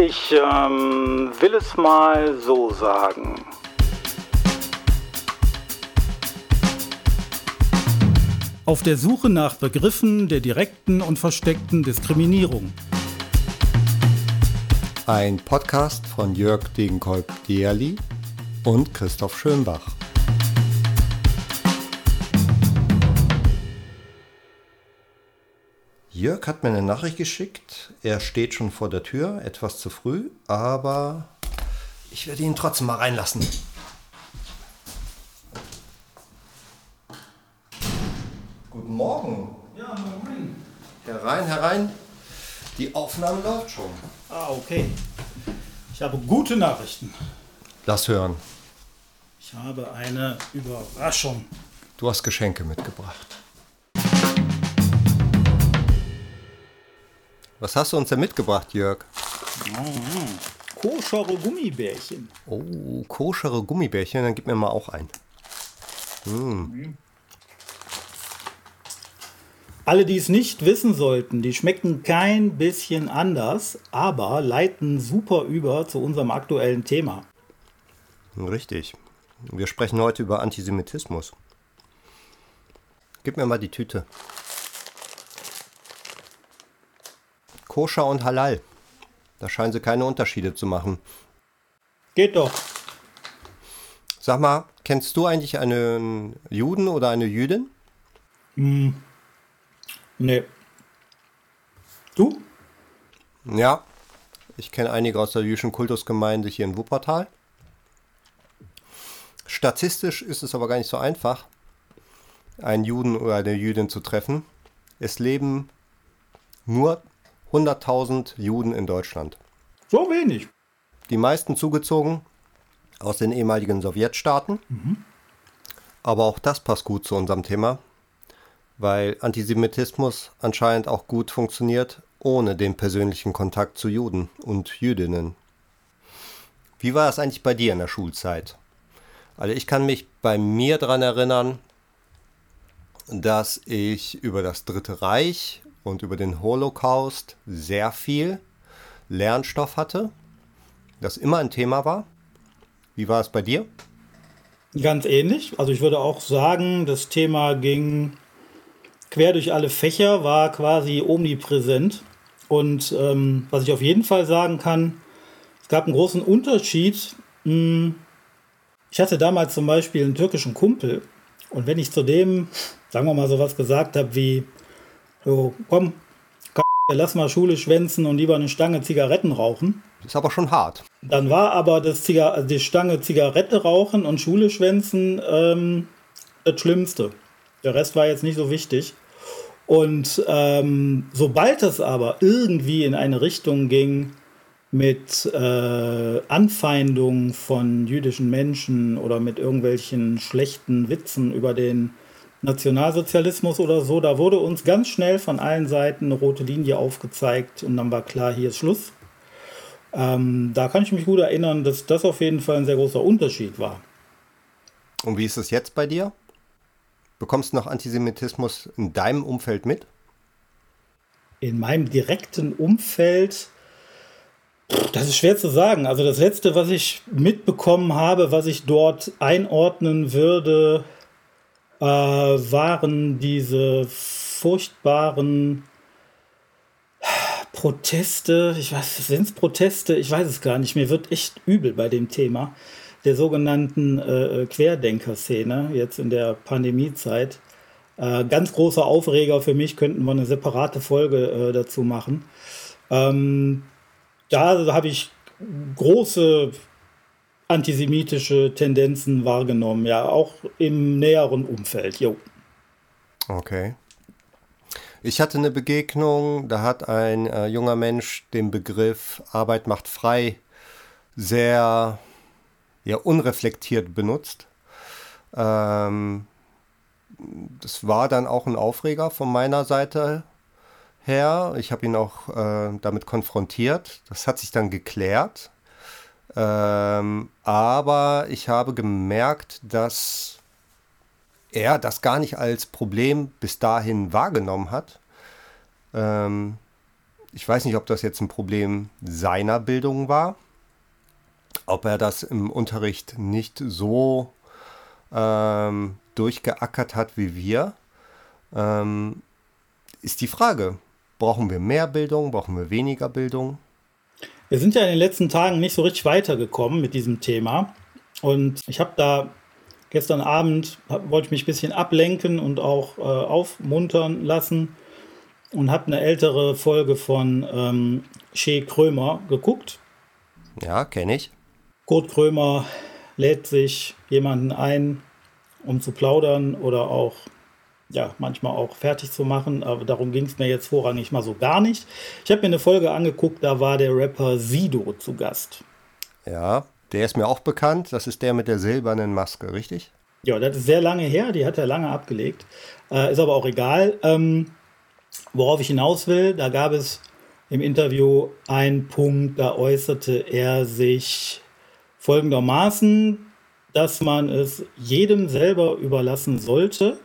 Ich ähm, will es mal so sagen. Auf der Suche nach Begriffen der direkten und versteckten Diskriminierung. Ein Podcast von Jörg Degenkolb-Dierli und Christoph Schönbach. Jörg hat mir eine Nachricht geschickt. Er steht schon vor der Tür, etwas zu früh, aber ich werde ihn trotzdem mal reinlassen. Guten Morgen. Ja, moin. Herein, herein. Die Aufnahme läuft schon. Ah, okay. Ich habe gute Nachrichten. Lass hören. Ich habe eine Überraschung. Du hast Geschenke mitgebracht. Was hast du uns denn mitgebracht, Jörg? Koschere Gummibärchen. Oh, koschere Gummibärchen, dann gib mir mal auch ein. Alle, die es nicht wissen sollten, die schmecken kein bisschen anders, aber leiten super über zu unserem aktuellen Thema. Richtig. Wir sprechen heute über Antisemitismus. Gib mir mal die Tüte. Koscher und Halal. Da scheinen sie keine Unterschiede zu machen. Geht doch. Sag mal, kennst du eigentlich einen Juden oder eine Jüdin? Nee. Du? Ja, ich kenne einige aus der jüdischen Kultusgemeinde hier in Wuppertal. Statistisch ist es aber gar nicht so einfach, einen Juden oder eine Jüdin zu treffen. Es leben nur 100.000 Juden in Deutschland. So wenig. Die meisten zugezogen aus den ehemaligen Sowjetstaaten. Aber auch das passt gut zu unserem Thema, weil Antisemitismus anscheinend auch gut funktioniert ohne den persönlichen Kontakt zu Juden und Jüdinnen. Wie war es eigentlich bei dir in der Schulzeit? Also ich kann mich bei mir daran erinnern, dass ich über das Dritte Reich und über den Holocaust sehr viel Lernstoff hatte, das immer ein Thema war. Wie war es bei dir? Ganz ähnlich. Also ich würde auch sagen, das Thema ging quer durch alle Fächer, war quasi omnipräsent. Und ähm, was ich auf jeden Fall sagen kann, es gab einen großen Unterschied. Hm, Ich hatte damals zum Beispiel einen türkischen Kumpel. Und wenn ich zu dem, sagen wir mal, sowas gesagt habe wie, so, komm, lass mal Schule schwänzen und lieber eine Stange Zigaretten rauchen, Ist aber schon hart. dann war aber das Ziga also die Stange Zigarette rauchen und Schule schwänzen ähm, das Schlimmste. Der Rest war jetzt nicht so wichtig. Und ähm, sobald es aber irgendwie in eine Richtung ging mit äh, Anfeindung von jüdischen Menschen oder mit irgendwelchen schlechten Witzen über den Nationalsozialismus oder so, da wurde uns ganz schnell von allen Seiten eine rote Linie aufgezeigt und dann war klar, hier ist Schluss. Ähm, da kann ich mich gut erinnern, dass das auf jeden Fall ein sehr großer Unterschied war. Und wie ist es jetzt bei dir? Bekommst du noch Antisemitismus in deinem Umfeld mit? In meinem direkten Umfeld, das ist schwer zu sagen. Also das Letzte, was ich mitbekommen habe, was ich dort einordnen würde, äh, waren diese furchtbaren Proteste. Ich weiß, sind es Proteste? Ich weiß es gar nicht. Mir wird echt übel bei dem Thema der sogenannten äh, Querdenker-Szene jetzt in der Pandemiezeit. Äh, ganz großer Aufreger für mich, könnten wir eine separate Folge äh, dazu machen. Ähm, da habe ich große antisemitische Tendenzen wahrgenommen, ja, auch im näheren Umfeld. Jo. Okay. Ich hatte eine Begegnung, da hat ein äh, junger Mensch den Begriff Arbeit macht frei sehr ja, unreflektiert benutzt. Ähm, das war dann auch ein Aufreger von meiner Seite her. Ich habe ihn auch äh, damit konfrontiert. Das hat sich dann geklärt. Ähm, aber ich habe gemerkt, dass er das gar nicht als Problem bis dahin wahrgenommen hat. Ähm, ich weiß nicht, ob das jetzt ein Problem seiner Bildung war, ob er das im Unterricht nicht so ähm, durchgeackert hat wie wir, ähm, ist die Frage. Brauchen wir mehr Bildung? Brauchen wir weniger Bildung? Wir sind ja in den letzten Tagen nicht so richtig weitergekommen mit diesem Thema. Und ich habe da gestern Abend, hab, wollte ich mich ein bisschen ablenken und auch äh, aufmuntern lassen und habe eine ältere Folge von ähm, Shea Krömer geguckt. Ja, kenne ich. Kurt Krömer lädt sich jemanden ein, um zu plaudern oder auch ja, manchmal auch fertig zu machen, aber darum ging es mir jetzt vorrangig mal so gar nicht. Ich habe mir eine Folge angeguckt, da war der Rapper Sido zu Gast. Ja, der ist mir auch bekannt. Das ist der mit der silbernen Maske, richtig? Ja, das ist sehr lange her, die hat er lange abgelegt. Äh, ist aber auch egal. Ähm, worauf ich hinaus will, da gab es im Interview einen Punkt, da äußerte er sich folgendermaßen, dass man es jedem selber überlassen sollte,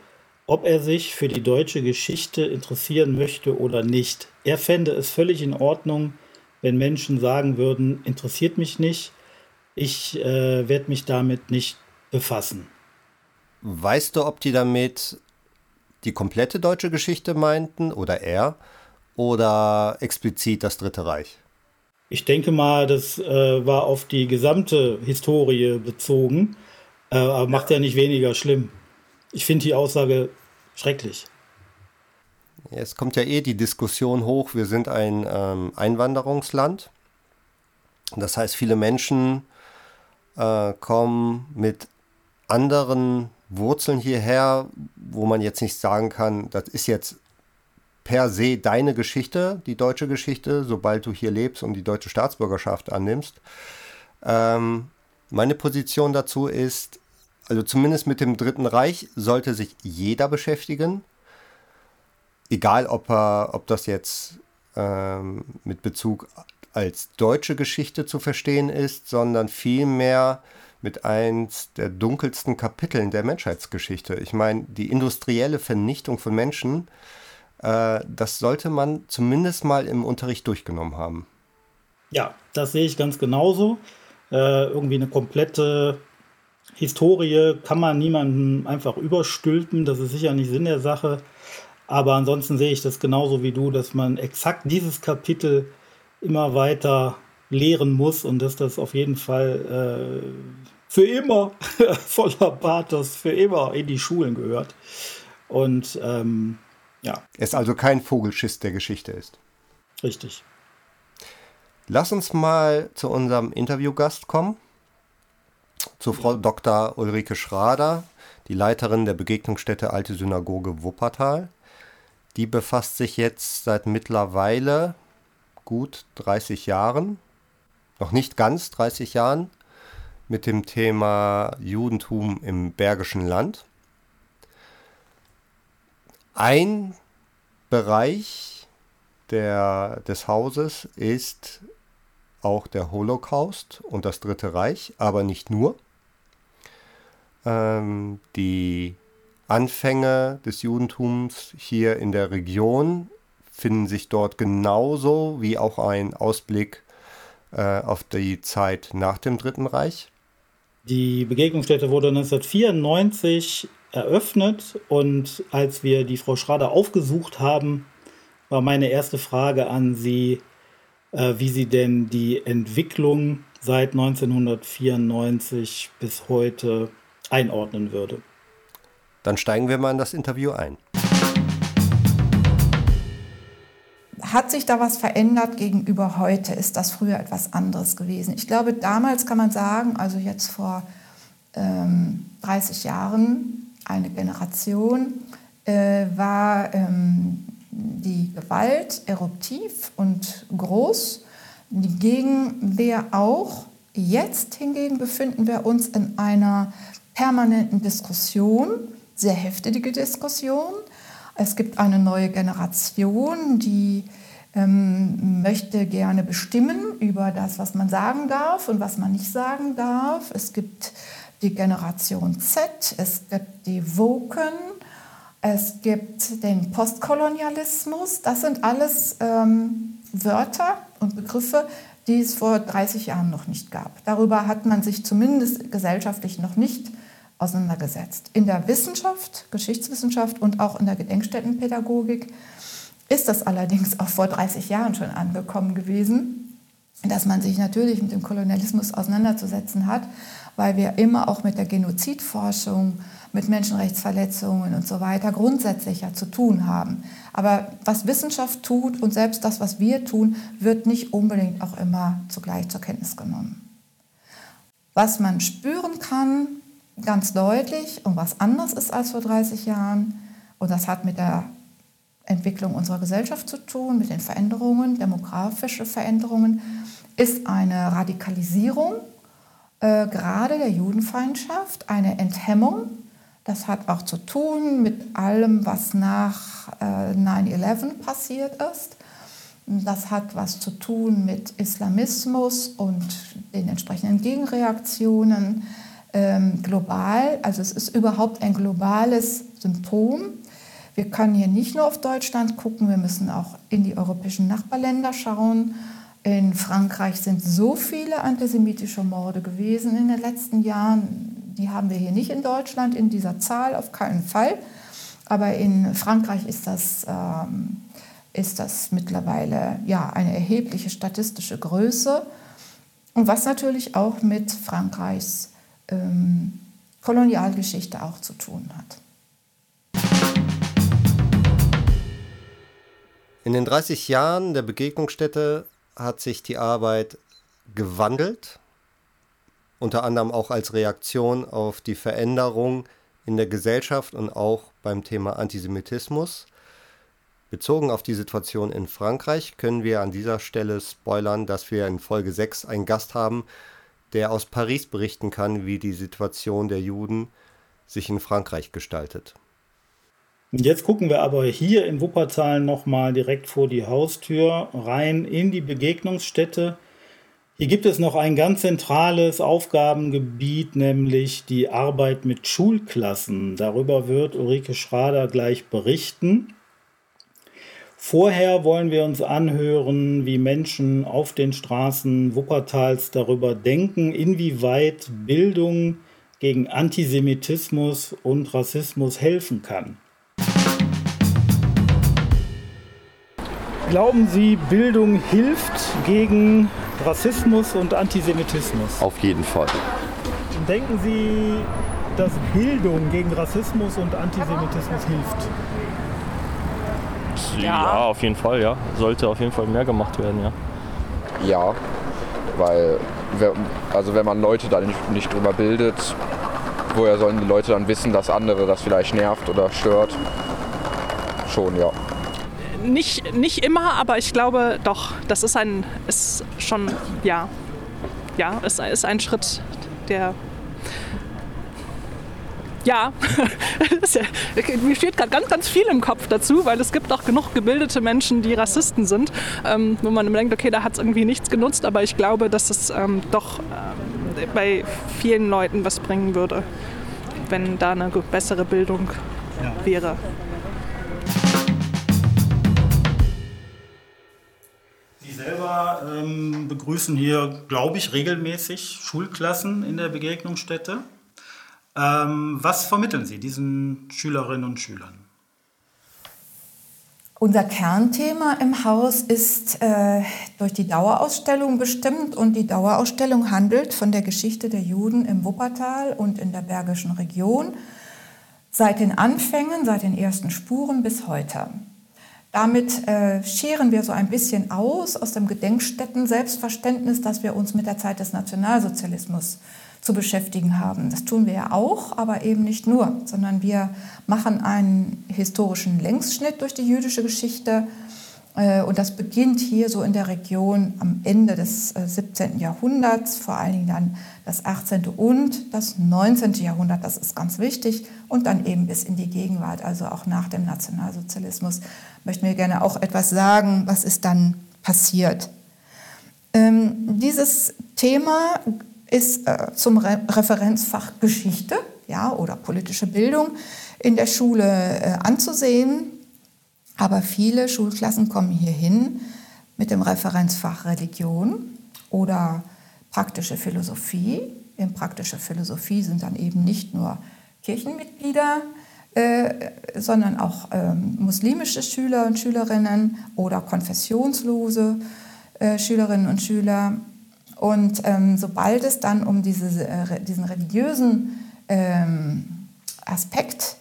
ob er sich für die deutsche Geschichte interessieren möchte oder nicht. Er fände es völlig in Ordnung, wenn Menschen sagen würden, interessiert mich nicht, ich äh, werde mich damit nicht befassen. Weißt du, ob die damit die komplette deutsche Geschichte meinten oder er oder explizit das Dritte Reich? Ich denke mal, das äh, war auf die gesamte Historie bezogen, äh, aber macht ja nicht weniger schlimm. Ich finde die Aussage schrecklich. Es kommt ja eh die Diskussion hoch, wir sind ein ähm, Einwanderungsland. Das heißt, viele Menschen äh, kommen mit anderen Wurzeln hierher, wo man jetzt nicht sagen kann, das ist jetzt per se deine Geschichte, die deutsche Geschichte, sobald du hier lebst und die deutsche Staatsbürgerschaft annimmst. Ähm, meine Position dazu ist, also zumindest mit dem Dritten Reich sollte sich jeder beschäftigen. Egal, ob, er, ob das jetzt ähm, mit Bezug als deutsche Geschichte zu verstehen ist, sondern vielmehr mit eins der dunkelsten Kapiteln der Menschheitsgeschichte. Ich meine, die industrielle Vernichtung von Menschen, äh, das sollte man zumindest mal im Unterricht durchgenommen haben. Ja, das sehe ich ganz genauso. Äh, irgendwie eine komplette Historie kann man niemandem einfach überstülpen. Das ist sicher nicht Sinn der Sache. Aber ansonsten sehe ich das genauso wie du, dass man exakt dieses Kapitel immer weiter lehren muss und dass das auf jeden Fall äh, für immer voller Pathos für immer in die Schulen gehört. Und ähm, ja. Es also kein Vogelschiss der Geschichte ist. Richtig. Lass uns mal zu unserem Interviewgast kommen zu Frau Dr. Ulrike Schrader, die Leiterin der Begegnungsstätte Alte Synagoge Wuppertal. Die befasst sich jetzt seit mittlerweile gut 30 Jahren, noch nicht ganz 30 Jahren, mit dem Thema Judentum im Bergischen Land. Ein Bereich der, des Hauses ist auch der Holocaust und das Dritte Reich, aber nicht nur. Ähm, die Anfänge des Judentums hier in der Region finden sich dort genauso wie auch ein Ausblick äh, auf die Zeit nach dem Dritten Reich. Die Begegnungsstätte wurde 1994 eröffnet und als wir die Frau Schrader aufgesucht haben, war meine erste Frage an sie, äh, wie sie denn die Entwicklung seit 1994 bis heute einordnen würde. Dann steigen wir mal in das Interview ein. Hat sich da was verändert gegenüber heute? Ist das früher etwas anderes gewesen? Ich glaube, damals kann man sagen, also jetzt vor ähm, 30 Jahren, eine Generation, äh, war ähm, die Gewalt eruptiv und groß. Die Gegenwehr auch. Jetzt hingegen befinden wir uns in einer permanenten Diskussion, sehr heftige Diskussion. Es gibt eine neue Generation, die ähm, möchte gerne bestimmen über das, was man sagen darf und was man nicht sagen darf. Es gibt die Generation Z, es gibt die Woken, es gibt den Postkolonialismus. Das sind alles ähm, Wörter und Begriffe, die es vor 30 Jahren noch nicht gab. Darüber hat man sich zumindest gesellschaftlich noch nicht auseinandergesetzt. In der Wissenschaft, Geschichtswissenschaft und auch in der Gedenkstättenpädagogik ist das allerdings auch vor 30 Jahren schon angekommen gewesen, dass man sich natürlich mit dem Kolonialismus auseinanderzusetzen hat, weil wir immer auch mit der Genozidforschung, mit Menschenrechtsverletzungen und so weiter grundsätzlich ja zu tun haben. Aber was Wissenschaft tut und selbst das, was wir tun, wird nicht unbedingt auch immer zugleich zur Kenntnis genommen. Was man spüren kann, ganz deutlich und was anders ist als vor 30 Jahren, und das hat mit der Entwicklung unserer Gesellschaft zu tun, mit den Veränderungen, demografische Veränderungen, ist eine Radikalisierung, äh, gerade der Judenfeindschaft, eine Enthemmung. Das hat auch zu tun mit allem, was nach äh, 9-11 passiert ist. Das hat was zu tun mit Islamismus und den entsprechenden Gegenreaktionen ähm, global. Also es ist überhaupt ein globales Symptom. Wir können hier nicht nur auf Deutschland gucken, wir müssen auch in die europäischen Nachbarländer schauen. In Frankreich sind so viele antisemitische Morde gewesen in den letzten Jahren. Die haben wir hier nicht in Deutschland in dieser Zahl, auf keinen Fall. Aber in Frankreich ist das, ähm, ist das mittlerweile ja, eine erhebliche statistische Größe. Und was natürlich auch mit Frankreichs ähm, Kolonialgeschichte auch zu tun hat. In den 30 Jahren der Begegnungsstätte hat sich die Arbeit gewandelt, unter anderem auch als Reaktion auf die Veränderung in der Gesellschaft und auch beim Thema Antisemitismus. Bezogen auf die Situation in Frankreich können wir an dieser Stelle spoilern, dass wir in Folge 6 einen Gast haben, der aus Paris berichten kann, wie die Situation der Juden sich in Frankreich gestaltet. Jetzt gucken wir aber hier in Wuppertal nochmal direkt vor die Haustür rein in die Begegnungsstätte. Hier gibt es noch ein ganz zentrales Aufgabengebiet, nämlich die Arbeit mit Schulklassen. Darüber wird Ulrike Schrader gleich berichten. Vorher wollen wir uns anhören, wie Menschen auf den Straßen Wuppertals darüber denken, inwieweit Bildung gegen Antisemitismus und Rassismus helfen kann. Glauben Sie, Bildung hilft gegen Rassismus und Antisemitismus? Auf jeden Fall. Denken Sie, dass Bildung gegen Rassismus und Antisemitismus hilft? Ja. ja, auf jeden Fall, ja. Sollte auf jeden Fall mehr gemacht werden, ja. Ja, weil also wenn man Leute da nicht, nicht drüber bildet, woher sollen die Leute dann wissen, dass andere das vielleicht nervt oder stört? Schon, ja. Nicht, nicht immer, aber ich glaube doch, das ist ein, ist schon, ja, ja, ist, ist ein Schritt, der ja, mir steht gerade ganz, ganz viel im Kopf dazu, weil es gibt auch genug gebildete Menschen, die Rassisten sind, ähm, wo man denkt, okay, da hat es irgendwie nichts genutzt, aber ich glaube, dass es ähm, doch ähm, bei vielen Leuten was bringen würde, wenn da eine bessere Bildung wäre. Sie selber ähm, begrüßen hier, glaube ich, regelmäßig Schulklassen in der Begegnungsstätte. Ähm, was vermitteln Sie diesen Schülerinnen und Schülern? Unser Kernthema im Haus ist äh, durch die Dauerausstellung bestimmt und die Dauerausstellung handelt von der Geschichte der Juden im Wuppertal und in der Bergischen Region seit den Anfängen, seit den ersten Spuren bis heute. Damit äh, scheren wir so ein bisschen aus aus dem Gedenkstätten-Selbstverständnis, dass wir uns mit der Zeit des Nationalsozialismus zu beschäftigen haben. Das tun wir ja auch, aber eben nicht nur, sondern wir machen einen historischen Längsschnitt durch die jüdische Geschichte. Äh, und das beginnt hier so in der Region am Ende des 17. Äh, Jahrhunderts, vor allen Dingen dann das 18. und das 19. Jahrhundert, das ist ganz wichtig, und dann eben bis in die Gegenwart, also auch nach dem Nationalsozialismus. Möchten wir gerne auch etwas sagen, was ist dann passiert. Ähm, dieses Thema ist äh, zum Re Referenzfach Geschichte ja, oder politische Bildung in der Schule anzusehen. Aber viele Schulklassen kommen hier hin mit dem Referenzfach Religion oder praktische Philosophie. In praktischer Philosophie sind dann eben nicht nur Kirchenmitglieder, äh, sondern auch ähm, muslimische Schüler und Schülerinnen oder konfessionslose äh, Schülerinnen und Schüler. Und ähm, sobald es dann um diese, äh, diesen religiösen ähm, Aspekt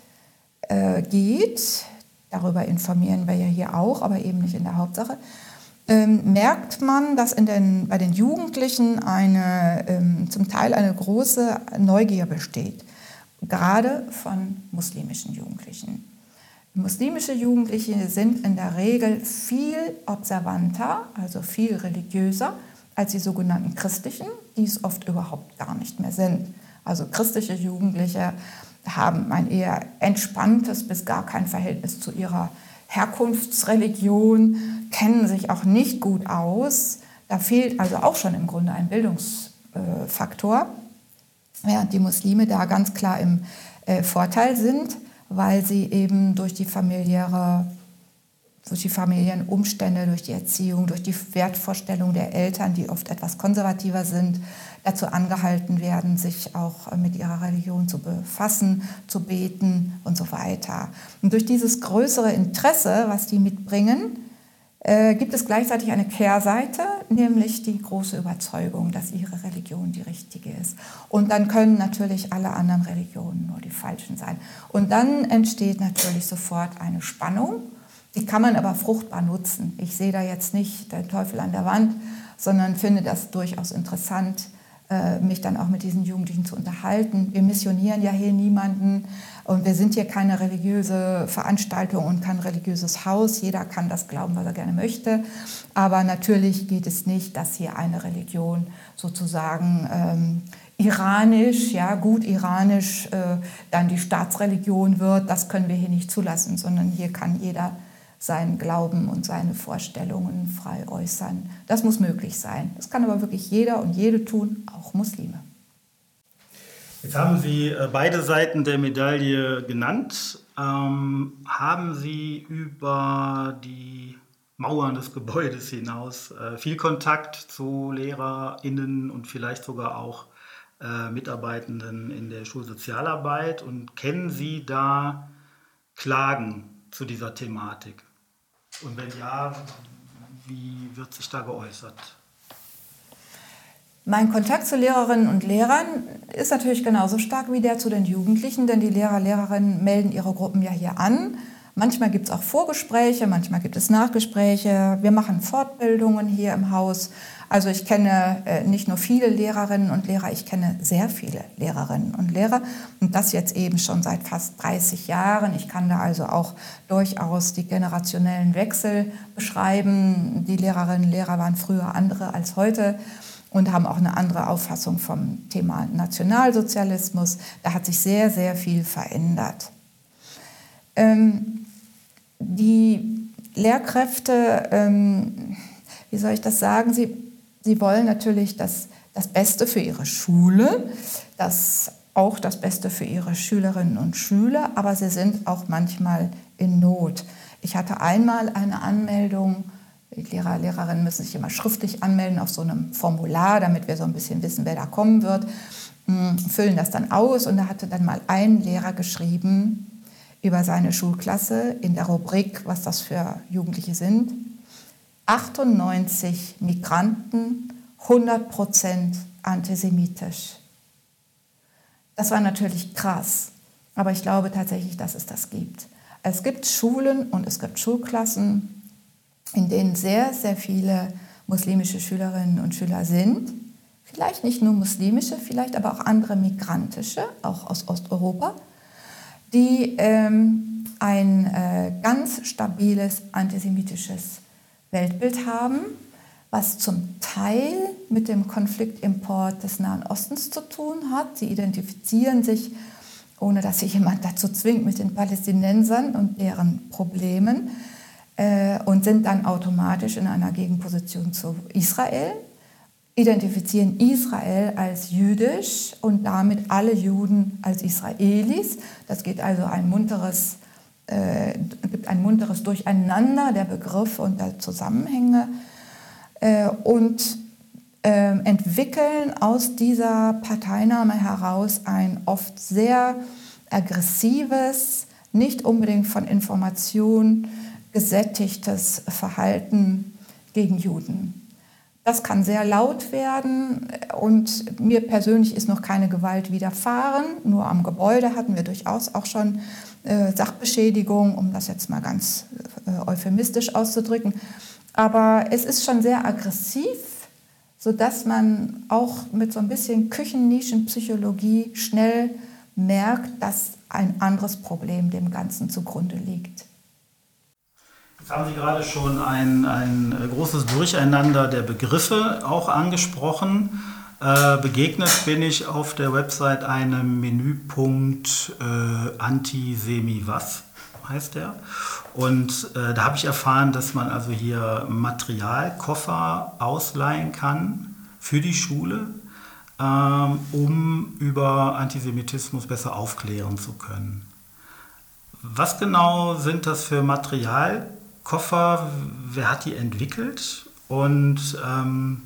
äh, geht, darüber informieren wir ja hier auch, aber eben nicht in der Hauptsache, ähm, merkt man, dass in den, bei den Jugendlichen eine, ähm, zum Teil eine große Neugier besteht, gerade von muslimischen Jugendlichen. Muslimische Jugendliche sind in der Regel viel observanter, also viel religiöser als die sogenannten christlichen, die es oft überhaupt gar nicht mehr sind. Also christliche Jugendliche haben ein eher entspanntes bis gar kein Verhältnis zu ihrer Herkunftsreligion, kennen sich auch nicht gut aus. Da fehlt also auch schon im Grunde ein Bildungsfaktor, während die Muslime da ganz klar im äh, Vorteil sind, weil sie eben durch die familiäre durch die familiären durch die Erziehung, durch die Wertvorstellung der Eltern, die oft etwas konservativer sind, dazu angehalten werden, sich auch mit ihrer Religion zu befassen, zu beten und so weiter. Und durch dieses größere Interesse, was die mitbringen, äh, gibt es gleichzeitig eine Kehrseite, nämlich die große Überzeugung, dass ihre Religion die richtige ist. Und dann können natürlich alle anderen Religionen nur die falschen sein. Und dann entsteht natürlich sofort eine Spannung. Die kann man aber fruchtbar nutzen. Ich sehe da jetzt nicht den Teufel an der Wand, sondern finde das durchaus interessant, äh, mich dann auch mit diesen Jugendlichen zu unterhalten. Wir missionieren ja hier niemanden und wir sind hier keine religiöse Veranstaltung und kein religiöses Haus. Jeder kann das glauben, was er gerne möchte. Aber natürlich geht es nicht, dass hier eine Religion sozusagen ähm, iranisch, ja gut iranisch, äh, dann die Staatsreligion wird. Das können wir hier nicht zulassen, sondern hier kann jeder seinen Glauben und seine Vorstellungen frei äußern. Das muss möglich sein. Das kann aber wirklich jeder und jede tun, auch Muslime. Jetzt haben Sie äh, beide Seiten der Medaille genannt. Ähm, haben Sie über die Mauern des Gebäudes hinaus äh, viel Kontakt zu LehrerInnen und vielleicht sogar auch äh, Mitarbeitenden in der Schulsozialarbeit und kennen Sie da Klagen zu dieser Thematik? Und wenn ja, wie wird sich da geäußert? Mein Kontakt zu Lehrerinnen und Lehrern ist natürlich genauso stark wie der zu den Jugendlichen, denn die Lehrer, Lehrerinnen melden ihre Gruppen ja hier an. Manchmal gibt es auch Vorgespräche, manchmal gibt es Nachgespräche. Wir machen Fortbildungen hier im Haus. Also ich kenne äh, nicht nur viele Lehrerinnen und Lehrer, ich kenne sehr viele Lehrerinnen und Lehrer und das jetzt eben schon seit fast 30 Jahren. Ich kann da also auch durchaus die generationellen Wechsel beschreiben. Die Lehrerinnen und Lehrer waren früher andere als heute und haben auch eine andere Auffassung vom Thema Nationalsozialismus. Da hat sich sehr, sehr viel verändert. Ähm, die Lehrkräfte, ähm, wie soll ich das sagen, sie Sie wollen natürlich das, das Beste für ihre Schule, das, auch das Beste für ihre Schülerinnen und Schüler, aber sie sind auch manchmal in Not. Ich hatte einmal eine Anmeldung, die Lehrer, Lehrerinnen müssen sich immer schriftlich anmelden auf so einem Formular, damit wir so ein bisschen wissen, wer da kommen wird, hm, füllen das dann aus und da hatte dann mal ein Lehrer geschrieben über seine Schulklasse in der Rubrik, was das für Jugendliche sind. 98 Migranten, 100 Prozent antisemitisch. Das war natürlich krass, aber ich glaube tatsächlich, dass es das gibt. Es gibt Schulen und es gibt Schulklassen, in denen sehr, sehr viele muslimische Schülerinnen und Schüler sind. Vielleicht nicht nur muslimische, vielleicht aber auch andere migrantische, auch aus Osteuropa, die ähm, ein äh, ganz stabiles antisemitisches Weltbild haben, was zum Teil mit dem Konfliktimport des Nahen Ostens zu tun hat. Sie identifizieren sich, ohne dass sich jemand dazu zwingt, mit den Palästinensern und deren Problemen äh, und sind dann automatisch in einer Gegenposition zu Israel, identifizieren Israel als jüdisch und damit alle Juden als Israelis. Das geht also ein munteres äh, gibt ein munteres Durcheinander der Begriffe und der Zusammenhänge. äh, und äh, entwickeln aus dieser Parteinahme heraus ein oft sehr aggressives, nicht unbedingt von Information gesättigtes Verhalten gegen Juden. Das kann sehr laut werden und mir persönlich ist noch keine Gewalt widerfahren. Nur am Gebäude hatten wir durchaus auch schon äh, Sachbeschädigung, um das jetzt mal ganz äh, euphemistisch auszudrücken. Aber es ist schon sehr aggressiv, sodass man auch mit so ein bisschen Küchennischenpsychologie schnell merkt, dass ein anderes Problem dem Ganzen zugrunde liegt. Jetzt haben Sie gerade schon ein, ein großes Durcheinander der Begriffe auch angesprochen. Äh, begegnet bin ich auf der Website einem Menüpunkt äh, Antisemi-Was heißt der. Und äh, da habe ich erfahren, dass man also hier Materialkoffer ausleihen kann für die Schule, ähm, um über Antisemitismus besser aufklären zu können. Was genau sind das für Materialkoffer? Wer hat die entwickelt? Und ähm,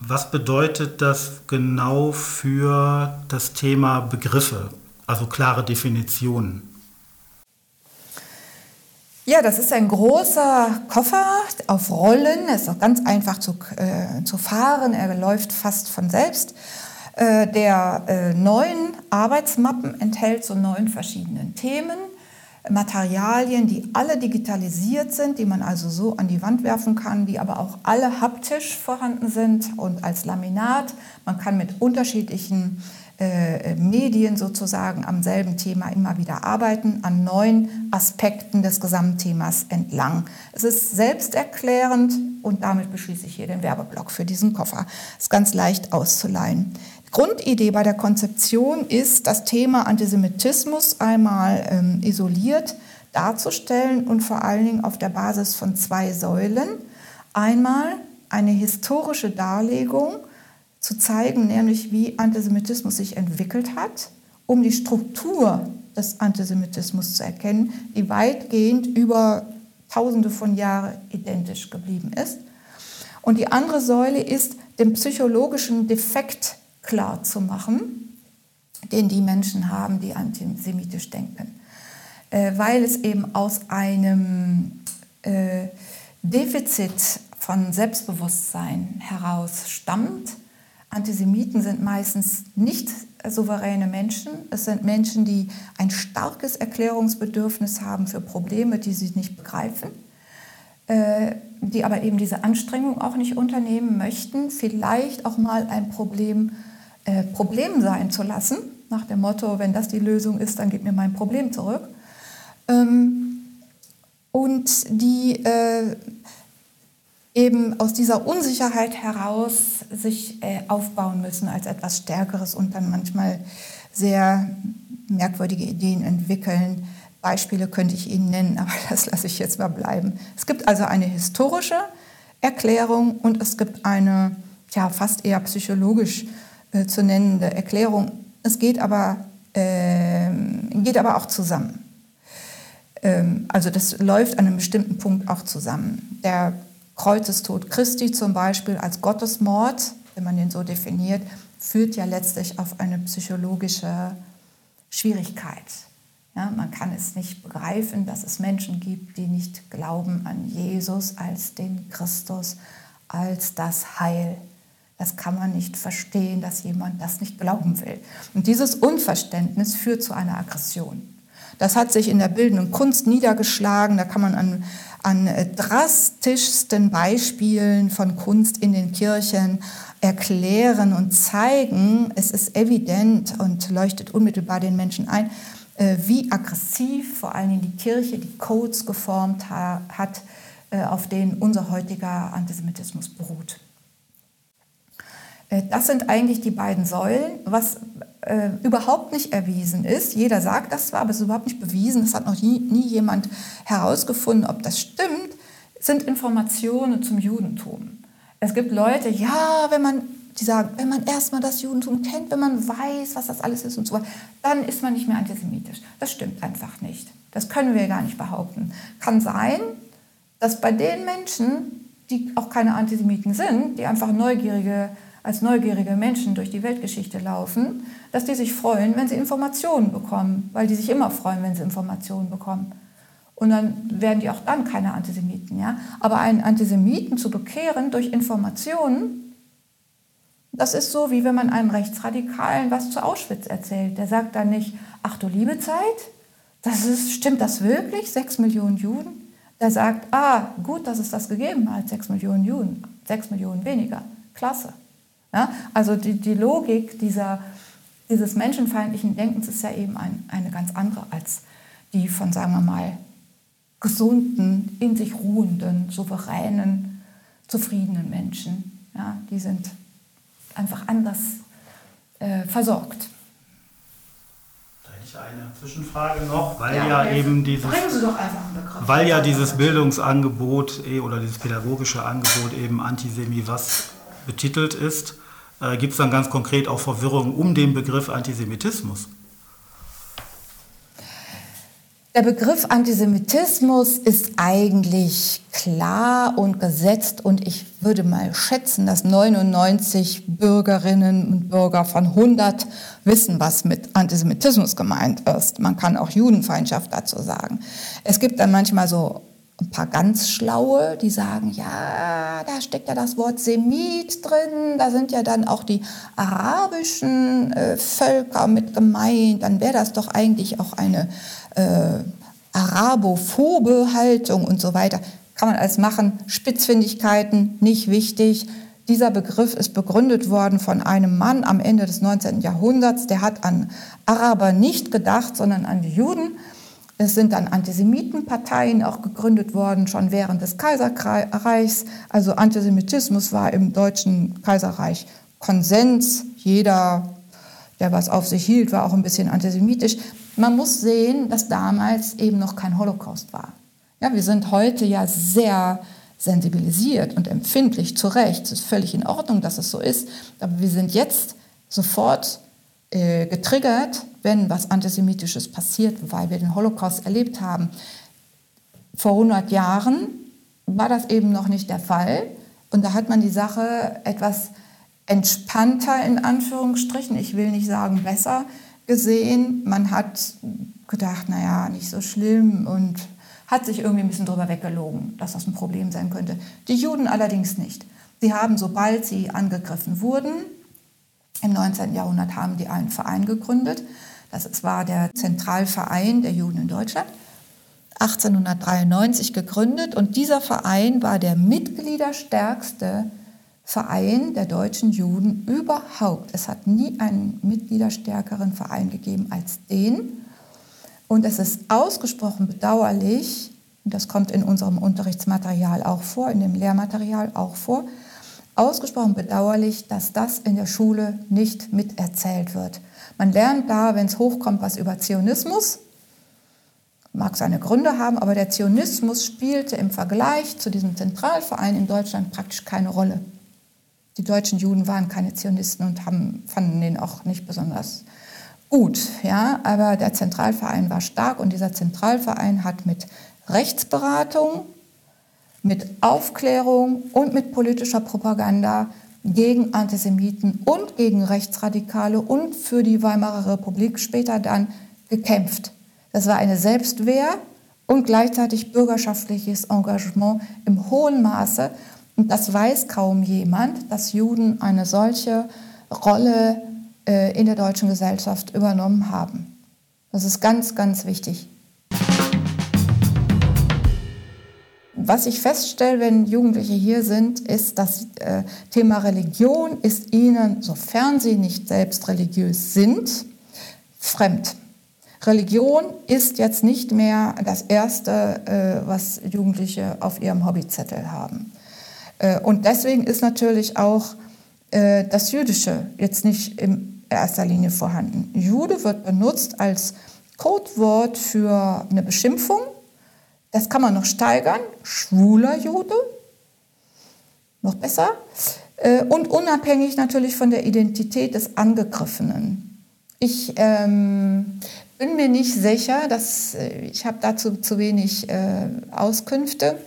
was bedeutet das genau für das Thema Begriffe, also klare Definitionen? Ja, das ist ein großer Koffer auf Rollen. Er ist auch ganz einfach zu, äh, zu fahren. Er läuft fast von selbst. Äh, der äh, neun Arbeitsmappen enthält so neun verschiedenen Themen. Materialien, die alle digitalisiert sind, die man also so an die Wand werfen kann, die aber auch alle haptisch vorhanden sind und als Laminat. Man kann mit unterschiedlichen äh, Medien sozusagen am selben Thema immer wieder arbeiten, an neuen Aspekten des Gesamtthemas entlang. Es ist selbsterklärend und damit beschließe ich hier den Werbeblock für diesen Koffer. Es ist ganz leicht auszuleihen. Grundidee bei der Konzeption ist, das Thema Antisemitismus einmal ähm, isoliert darzustellen und vor allen Dingen auf der Basis von zwei Säulen. Einmal eine historische Darlegung zu zeigen, nämlich wie Antisemitismus sich entwickelt hat, um die Struktur des Antisemitismus zu erkennen, die weitgehend über Tausende von Jahren identisch geblieben ist. Und die andere Säule ist, den psychologischen Defekt klar zu machen, den die Menschen haben, die antisemitisch denken. Äh, weil es eben aus einem äh, Defizit von Selbstbewusstsein heraus stammt, Antisemiten sind meistens nicht souveräne Menschen. Es sind Menschen, die ein starkes Erklärungsbedürfnis haben für Probleme, die sie nicht begreifen, äh, die aber eben diese Anstrengung auch nicht unternehmen möchten, vielleicht auch mal ein Problem äh, Problem sein zu lassen, nach dem Motto, wenn das die Lösung ist, dann gib mir mein Problem zurück. Ähm, und die äh, eben aus dieser Unsicherheit heraus sich äh, aufbauen müssen als etwas Stärkeres und dann manchmal sehr merkwürdige Ideen entwickeln. Beispiele könnte ich Ihnen nennen, aber das lasse ich jetzt mal bleiben. Es gibt also eine historische Erklärung und es gibt eine ja, fast eher psychologisch äh, zu nennende Erklärung. Es geht aber, äh, geht aber auch zusammen. Ähm, also das läuft an einem bestimmten Punkt auch zusammen. Der Kreuzestod Christi zum Beispiel als Gottesmord, wenn man den so definiert, führt ja letztlich auf eine psychologische Schwierigkeit. Ja, man kann es nicht begreifen, dass es Menschen gibt, die nicht glauben an Jesus als den Christus, als das Heil. Das kann man nicht verstehen, dass jemand das nicht glauben will. Und dieses Unverständnis führt zu einer Aggression. Das hat sich in der bildenden Kunst niedergeschlagen. Da kann man an an äh, drastischsten Beispielen von Kunst in den Kirchen erklären und zeigen. Es ist evident und leuchtet unmittelbar den Menschen ein, äh, wie aggressiv vor allen Dingen die Kirche die Codes geformt hat, äh, auf denen unser heutiger Antisemitismus beruht. Das sind eigentlich die beiden Säulen. Was äh, überhaupt nicht erwiesen ist. Jeder sagt das zwar, aber es ist überhaupt nicht bewiesen. Es hat noch nie, nie jemand herausgefunden, ob das stimmt. Sind Informationen zum Judentum. Es gibt Leute, ja, wenn man die sagen, wenn man erstmal das Judentum kennt, wenn man weiß, was das alles ist und so weiter, dann ist man nicht mehr antisemitisch. Das stimmt einfach nicht. Das können wir gar nicht behaupten. Kann sein, dass bei den Menschen, die auch keine Antisemiten sind, die einfach neugierige, als neugierige Menschen durch die Weltgeschichte laufen, dass die sich freuen, wenn sie Informationen bekommen, weil die sich immer freuen, wenn sie Informationen bekommen. Und dann werden die auch dann keine Antisemiten. Ja? Aber einen Antisemiten zu bekehren durch Informationen, das ist so, wie wenn man einem Rechtsradikalen was zu Auschwitz erzählt. Der sagt dann nicht, ach du liebe Zeit, das ist, stimmt das wirklich, sechs Millionen Juden? Der sagt, ah, gut, dass es das gegeben hat, sechs Millionen Juden, sechs Millionen weniger, klasse. Ja? Also die, die Logik dieser, dieses menschenfeindlichen Denkens ist ja eben ein, eine ganz andere als die von, sagen wir mal, gesunden, in sich ruhenden, souveränen, zufriedenen Menschen. Ja, die sind einfach anders äh, versorgt. Da hätte ich eine Zwischenfrage noch, weil ja, ja eben dieses, weil ja dieses Bildungsangebot eh, oder dieses pädagogische Angebot eben Antisemi was betitelt ist, äh, gibt es dann ganz konkret auch Verwirrung um den Begriff Antisemitismus. Der Begriff Antisemitismus ist eigentlich klar und gesetzt und ich würde mal schätzen, dass 99 Bürgerinnen und Bürger von 100 wissen, was mit Antisemitismus gemeint ist. Man kann auch Judenfeindschaft dazu sagen. Es gibt dann manchmal so ein paar ganz Schlaue, die sagen, ja, da steckt ja das Wort Semit drin, da sind ja dann auch die arabischen äh, Völker mit gemeint, dann wäre das doch eigentlich auch eine äh, arabophobe Haltung und so weiter. Kann man alles machen. Spitzfindigkeiten, nicht wichtig. Dieser Begriff ist begründet worden von einem Mann am Ende des 19. Jahrhunderts. Der hat an Araber nicht gedacht, sondern an die Juden. Es sind dann Antisemitenparteien auch gegründet worden, schon während des Kaiserreichs. Also Antisemitismus war im Deutschen Kaiserreich Konsens. Jeder, der was auf sich hielt, war auch ein bisschen antisemitisch. Man muss sehen, dass damals eben noch kein Holocaust war. Ja, wir sind heute ja sehr sensibilisiert und empfindlich zu Recht. Es ist völlig in Ordnung, dass es so ist. Aber wir sind jetzt sofort äh, getriggert, wenn was Antisemitisches passiert, weil wir den Holocaust erlebt haben. Vor 100 Jahren war das eben noch nicht der Fall. Und da hat man die Sache etwas entspannter in Anführungsstrichen, ich will nicht sagen besser, gesehen. Man hat gedacht, naja, nicht so schlimm und hat sich irgendwie ein bisschen drüber weggelogen, dass das ein Problem sein könnte. Die Juden allerdings nicht. Sie haben, sobald sie angegriffen wurden, im 19. Jahrhundert haben die einen Verein gegründet. Das war der Zentralverein der Juden in Deutschland. 1893 gegründet und dieser Verein war der mitgliederstärkste Verein der deutschen Juden überhaupt. Es hat nie einen mitgliederstärkeren Verein gegeben als den. Und es ist ausgesprochen bedauerlich, das kommt in unserem Unterrichtsmaterial auch vor, in dem Lehrmaterial auch vor, ausgesprochen bedauerlich, dass das in der Schule nicht miterzählt wird. Man lernt da, wenn es hochkommt, was über Zionismus, mag seine Gründe haben, aber der Zionismus spielte im Vergleich zu diesem Zentralverein in Deutschland praktisch keine Rolle. Die deutschen Juden waren keine Zionisten und haben, fanden den auch nicht besonders gut. Ja? Aber der Zentralverein war stark und dieser Zentralverein hat mit Rechtsberatung, mit Aufklärung und mit politischer Propaganda gegen Antisemiten und gegen Rechtsradikale und für die Weimarer Republik später dann gekämpft. Das war eine Selbstwehr und gleichzeitig bürgerschaftliches Engagement im hohen Maße. Und das weiß kaum jemand, dass Juden eine solche Rolle äh, in der deutschen Gesellschaft übernommen haben. Das ist ganz, ganz wichtig. Was ich feststelle, wenn Jugendliche hier sind, ist, das äh, Thema Religion ist ihnen, sofern sie nicht selbst religiös sind, fremd. Religion ist jetzt nicht mehr das Erste, äh, was Jugendliche auf ihrem Hobbyzettel haben. Äh, und deswegen ist natürlich auch äh, das Jüdische jetzt nicht in erster Linie vorhanden. Jude wird benutzt als Codewort für eine Beschimpfung. Das kann man noch steigern. Schwuler Jude, noch besser. Äh, und unabhängig natürlich von der Identität des Angegriffenen. Ich ähm, bin mir nicht sicher, dass, ich habe dazu zu wenig äh, Auskünfte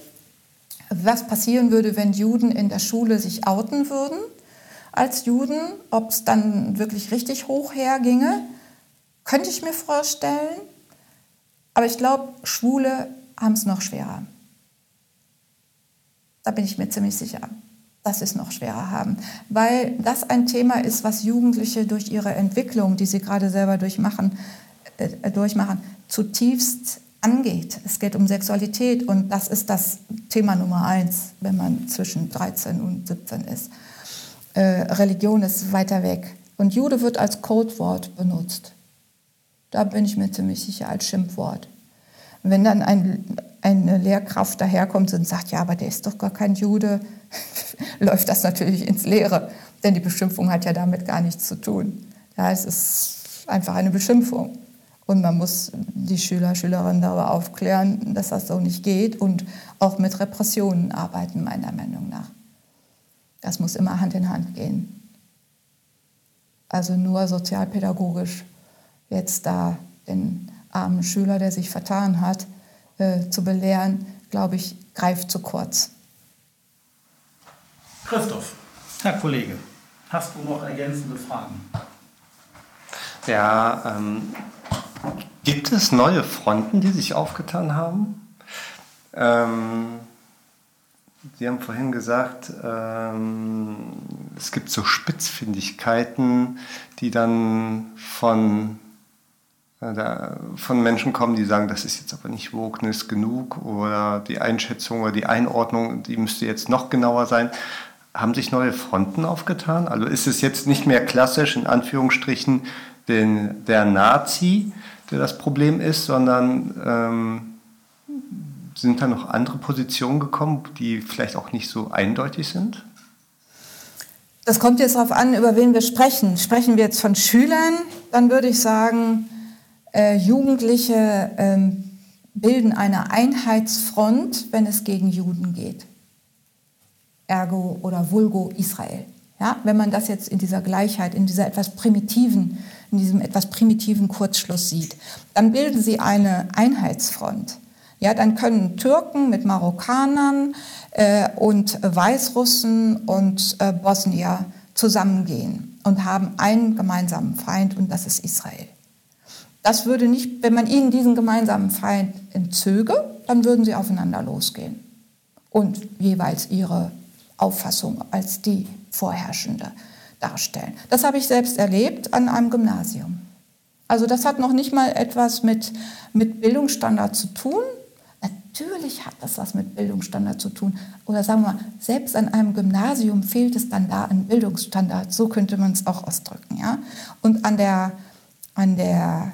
was passieren würde, wenn Juden in der Schule sich outen würden als Juden, ob es dann wirklich richtig hoch herginge, könnte ich mir vorstellen. Aber ich glaube, Schwule haben es noch schwerer. Da bin ich mir ziemlich sicher, dass sie es noch schwerer haben. Weil das ein Thema ist, was Jugendliche durch ihre Entwicklung, die sie gerade selber durchmachen, äh, durchmachen zutiefst angeht. Es geht um Sexualität und das ist das Thema Nummer eins, wenn man zwischen 13 und 17 ist. Äh, Religion ist weiter weg. Und Jude wird als Codewort benutzt. Da bin ich mir ziemlich sicher als Schimpfwort. Wenn dann ein, eine Lehrkraft daherkommt und sagt, ja, aber der ist doch gar kein Jude, läuft das natürlich ins Leere. Denn die Beschimpfung hat ja damit gar nichts zu tun. Ja, es ist einfach eine Beschimpfung. Und man muss die Schüler, Schülerinnen darüber aufklären, dass das so nicht geht und auch mit Repressionen arbeiten, meiner Meinung nach. Das muss immer Hand in Hand gehen. Also nur sozialpädagogisch jetzt da den armen Schüler, der sich vertan hat, äh, zu belehren, glaube ich, greift zu kurz. Christoph, Herr Kollege, hast du noch ergänzende Fragen? Ja, ähm, gibt es neue Fronten, die sich aufgetan haben? Ähm, Sie haben vorhin gesagt, ähm, es gibt so Spitzfindigkeiten, die dann von, äh, von Menschen kommen, die sagen, das ist jetzt aber nicht Wokeness genug oder die Einschätzung oder die Einordnung, die müsste jetzt noch genauer sein. Haben sich neue Fronten aufgetan? Also ist es jetzt nicht mehr klassisch, in Anführungsstrichen, den, der Nazi, der das Problem ist, sondern ähm, sind da noch andere Positionen gekommen, die vielleicht auch nicht so eindeutig sind? Das kommt jetzt darauf an, über wen wir sprechen. Sprechen wir jetzt von Schülern, dann würde ich sagen, äh, Jugendliche äh, bilden eine Einheitsfront, wenn es gegen Juden geht. Ergo oder Vulgo Israel. Ja, wenn man das jetzt in dieser Gleichheit, in dieser etwas primitiven, in diesem etwas primitiven Kurzschluss sieht, dann bilden sie eine Einheitsfront. Ja, dann können Türken mit Marokkanern äh, und Weißrussen und äh, Bosnier zusammengehen und haben einen gemeinsamen Feind und das ist Israel. Das würde nicht, wenn man ihnen diesen gemeinsamen Feind entzöge, dann würden sie aufeinander losgehen und jeweils ihre Auffassung als die vorherrschende darstellen. Das habe ich selbst erlebt an einem Gymnasium. Also das hat noch nicht mal etwas mit, mit Bildungsstandard zu tun, Natürlich hat das was mit Bildungsstandard zu tun. Oder sagen wir mal, selbst an einem Gymnasium fehlt es dann da an Bildungsstandard. So könnte man es auch ausdrücken. Ja? Und an der, an der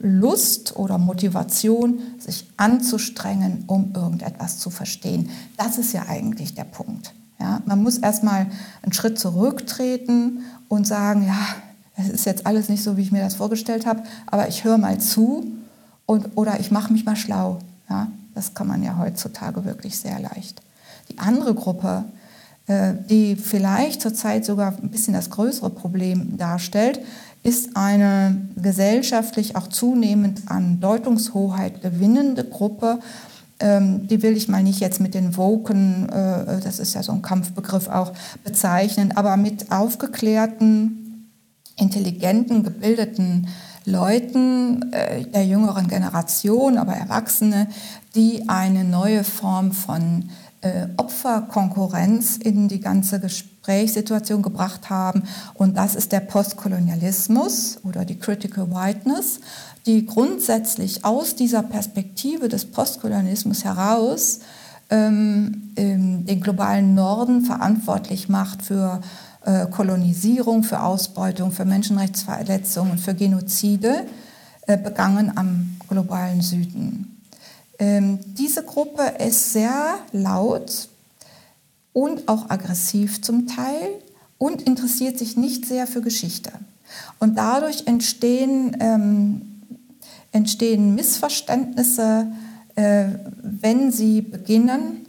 Lust oder Motivation, sich anzustrengen, um irgendetwas zu verstehen. Das ist ja eigentlich der Punkt. Ja? Man muss erstmal einen Schritt zurücktreten und sagen, ja, es ist jetzt alles nicht so, wie ich mir das vorgestellt habe, aber ich höre mal zu und, oder ich mache mich mal schlau. Ja? Das kann man ja heutzutage wirklich sehr leicht. Die andere Gruppe, äh, die vielleicht zurzeit sogar ein bisschen das größere Problem darstellt, ist eine gesellschaftlich auch zunehmend an Deutungshoheit gewinnende Gruppe. Ähm, die will ich mal nicht jetzt mit den Woken, äh, das ist ja so ein Kampfbegriff auch, bezeichnen, aber mit aufgeklärten, intelligenten, gebildeten Leuten äh, der jüngeren Generation, aber Erwachsene, die eine neue Form von äh, Opferkonkurrenz in die ganze Gesprächssituation gebracht haben. Und das ist der Postkolonialismus oder die Critical Whiteness, die grundsätzlich aus dieser Perspektive des Postkolonialismus heraus ähm, den globalen Norden verantwortlich macht für äh, Kolonisierung, für Ausbeutung, für Menschenrechtsverletzungen, für Genozide äh, begangen am globalen Süden. Ähm, diese Gruppe ist sehr laut und auch aggressiv zum Teil und interessiert sich nicht sehr für Geschichte. Und dadurch entstehen, ähm, entstehen Missverständnisse, äh, wenn sie beginnen,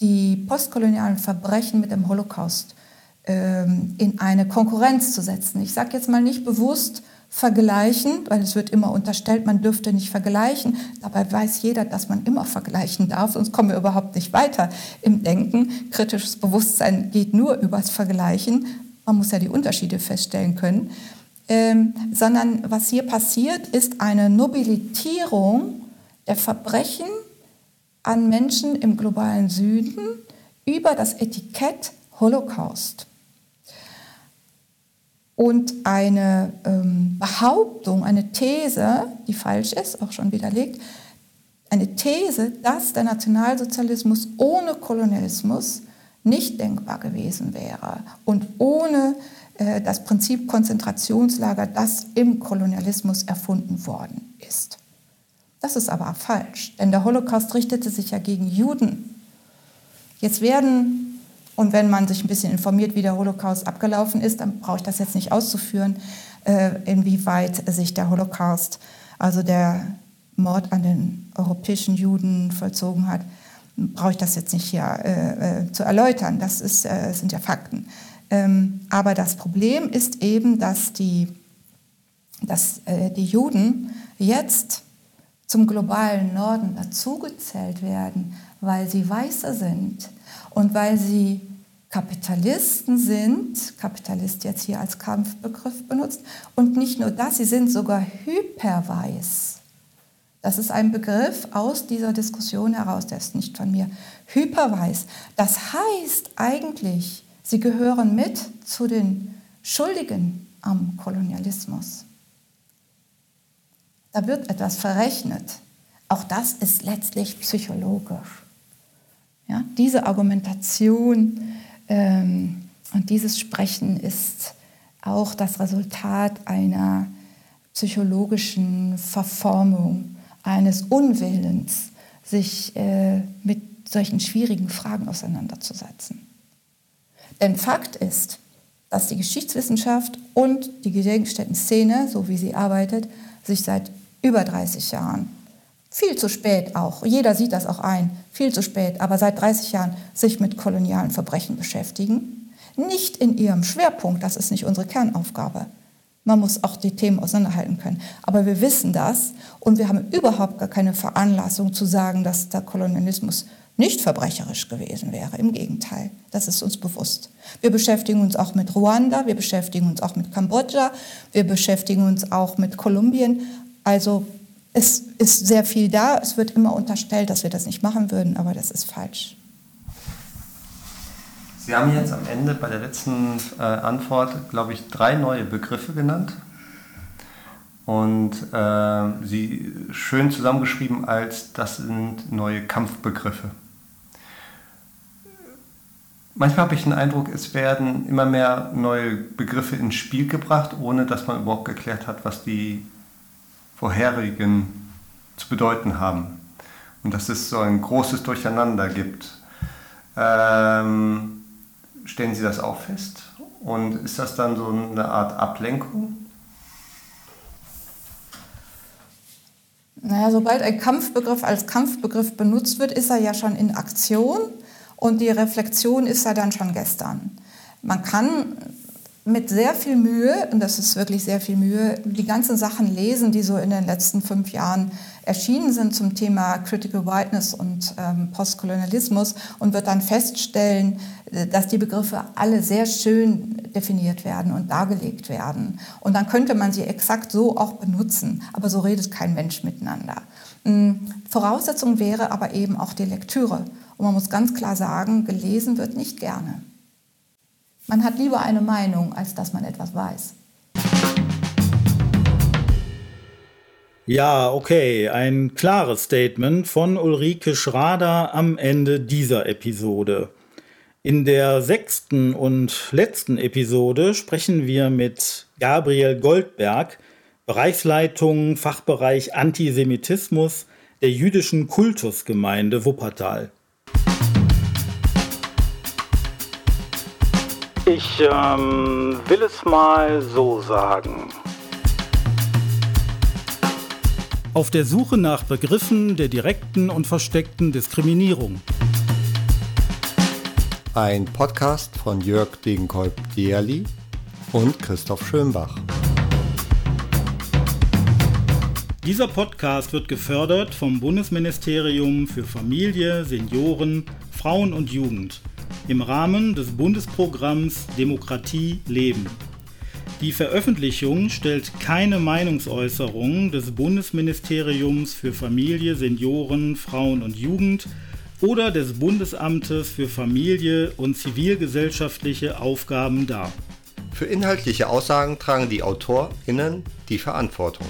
die postkolonialen Verbrechen mit dem Holocaust ähm, in eine Konkurrenz zu setzen. Ich sage jetzt mal nicht bewusst vergleichen, weil es wird immer unterstellt, man dürfte nicht vergleichen. Dabei weiß jeder, dass man immer vergleichen darf, sonst kommen wir überhaupt nicht weiter im Denken. Kritisches Bewusstsein geht nur übers Vergleichen. Man muss ja die Unterschiede feststellen können. Ähm, sondern was hier passiert, ist eine Nobilitierung der Verbrechen an Menschen im globalen Süden über das Etikett Holocaust und eine ähm, Behauptung, eine These, die falsch ist, auch schon widerlegt, eine These, dass der Nationalsozialismus ohne Kolonialismus nicht denkbar gewesen wäre und ohne äh, das Prinzip Konzentrationslager, das im Kolonialismus erfunden worden ist. Das ist aber falsch, denn der Holocaust richtete sich ja gegen Juden. Jetzt werden und wenn man sich ein bisschen informiert, wie der Holocaust abgelaufen ist, dann brauche ich das jetzt nicht auszuführen, äh, inwieweit sich der Holocaust, also der Mord an den europäischen Juden vollzogen hat, brauche ich das jetzt nicht hier äh, äh, zu erläutern. Das ist, äh, sind ja Fakten. Ähm, aber das Problem ist eben, dass die, dass, äh, die Juden jetzt zum globalen Norden dazugezählt werden, weil sie Weiße sind und weil sie Kapitalisten sind, Kapitalist jetzt hier als Kampfbegriff benutzt, und nicht nur das, sie sind sogar hyperweiß. Das ist ein Begriff aus dieser Diskussion heraus, der ist nicht von mir. Hyperweiß. Das heißt eigentlich, sie gehören mit zu den Schuldigen am Kolonialismus. Da wird etwas verrechnet. Auch das ist letztlich psychologisch. Ja, diese Argumentation und dieses Sprechen ist auch das Resultat einer psychologischen Verformung, eines Unwillens, sich äh, mit solchen schwierigen Fragen auseinanderzusetzen. Denn Fakt ist, dass die Geschichtswissenschaft und die Gedenkstätten-Szene, so wie sie arbeitet, sich seit über 30 Jahren viel zu spät auch, jeder sieht das auch ein, viel zu spät, aber seit 30 Jahren sich mit kolonialen Verbrechen beschäftigen. Nicht in ihrem Schwerpunkt, das ist nicht unsere Kernaufgabe. Man muss auch die Themen auseinanderhalten können. Aber wir wissen das und wir haben überhaupt gar keine Veranlassung zu sagen, dass der Kolonialismus nicht verbrecherisch gewesen wäre. Im Gegenteil, das ist uns bewusst. Wir beschäftigen uns auch mit Ruanda, wir beschäftigen uns auch mit Kambodscha, wir beschäftigen uns auch mit Kolumbien. Also es ist sehr viel da. Es wird immer unterstellt, dass wir das nicht machen würden, aber das ist falsch. Sie haben jetzt am Ende bei der letzten äh, Antwort, glaube ich, drei neue Begriffe genannt und äh, sie schön zusammengeschrieben als das sind neue Kampfbegriffe. Manchmal habe ich den Eindruck, es werden immer mehr neue Begriffe ins Spiel gebracht, ohne dass man überhaupt geklärt hat, was die vorherigen zu bedeuten haben. Und dass es so ein großes Durcheinander gibt. Ähm, stellen Sie das auch fest? Und ist das dann so eine Art Ablenkung? Naja, sobald ein Kampfbegriff als Kampfbegriff benutzt wird, ist er ja schon in Aktion und die Reflexion ist ja dann schon gestern. Man kann mit sehr viel Mühe, und das ist wirklich sehr viel Mühe, die ganzen Sachen lesen, die so in den letzten fünf Jahren erschienen sind zum Thema Critical Whiteness und ähm, Postkolonialismus und wird dann feststellen, äh, dass die Begriffe alle sehr schön definiert werden und dargelegt werden. Und dann könnte man sie exakt so auch benutzen, aber so redet kein Mensch miteinander. Hm, Voraussetzung wäre aber eben auch die Lektüre. Und man muss ganz klar sagen, gelesen wird nicht gerne. Man hat lieber eine Meinung, als dass man etwas weiß. Ja, okay, ein klares Statement von Ulrike Schrader am Ende dieser Episode. In der sechsten und letzten Episode sprechen wir mit Gabriel Goldberg, Bereichsleitung Fachbereich Antisemitismus der jüdischen Kultusgemeinde Wuppertal. Ich ähm, will es mal so sagen. Auf der Suche nach Begriffen der direkten und versteckten Diskriminierung. Ein Podcast von Jörg Degenkolb-Dierli und Christoph Schönbach. Dieser Podcast wird gefördert vom Bundesministerium für Familie, Senioren, Frauen und Jugend im Rahmen des Bundesprogramms Demokratie leben. Die Veröffentlichung stellt keine Meinungsäußerung des Bundesministeriums für Familie, Senioren, Frauen und Jugend oder des Bundesamtes für Familie und zivilgesellschaftliche Aufgaben dar. Für inhaltliche Aussagen tragen die AutorInnen die Verantwortung.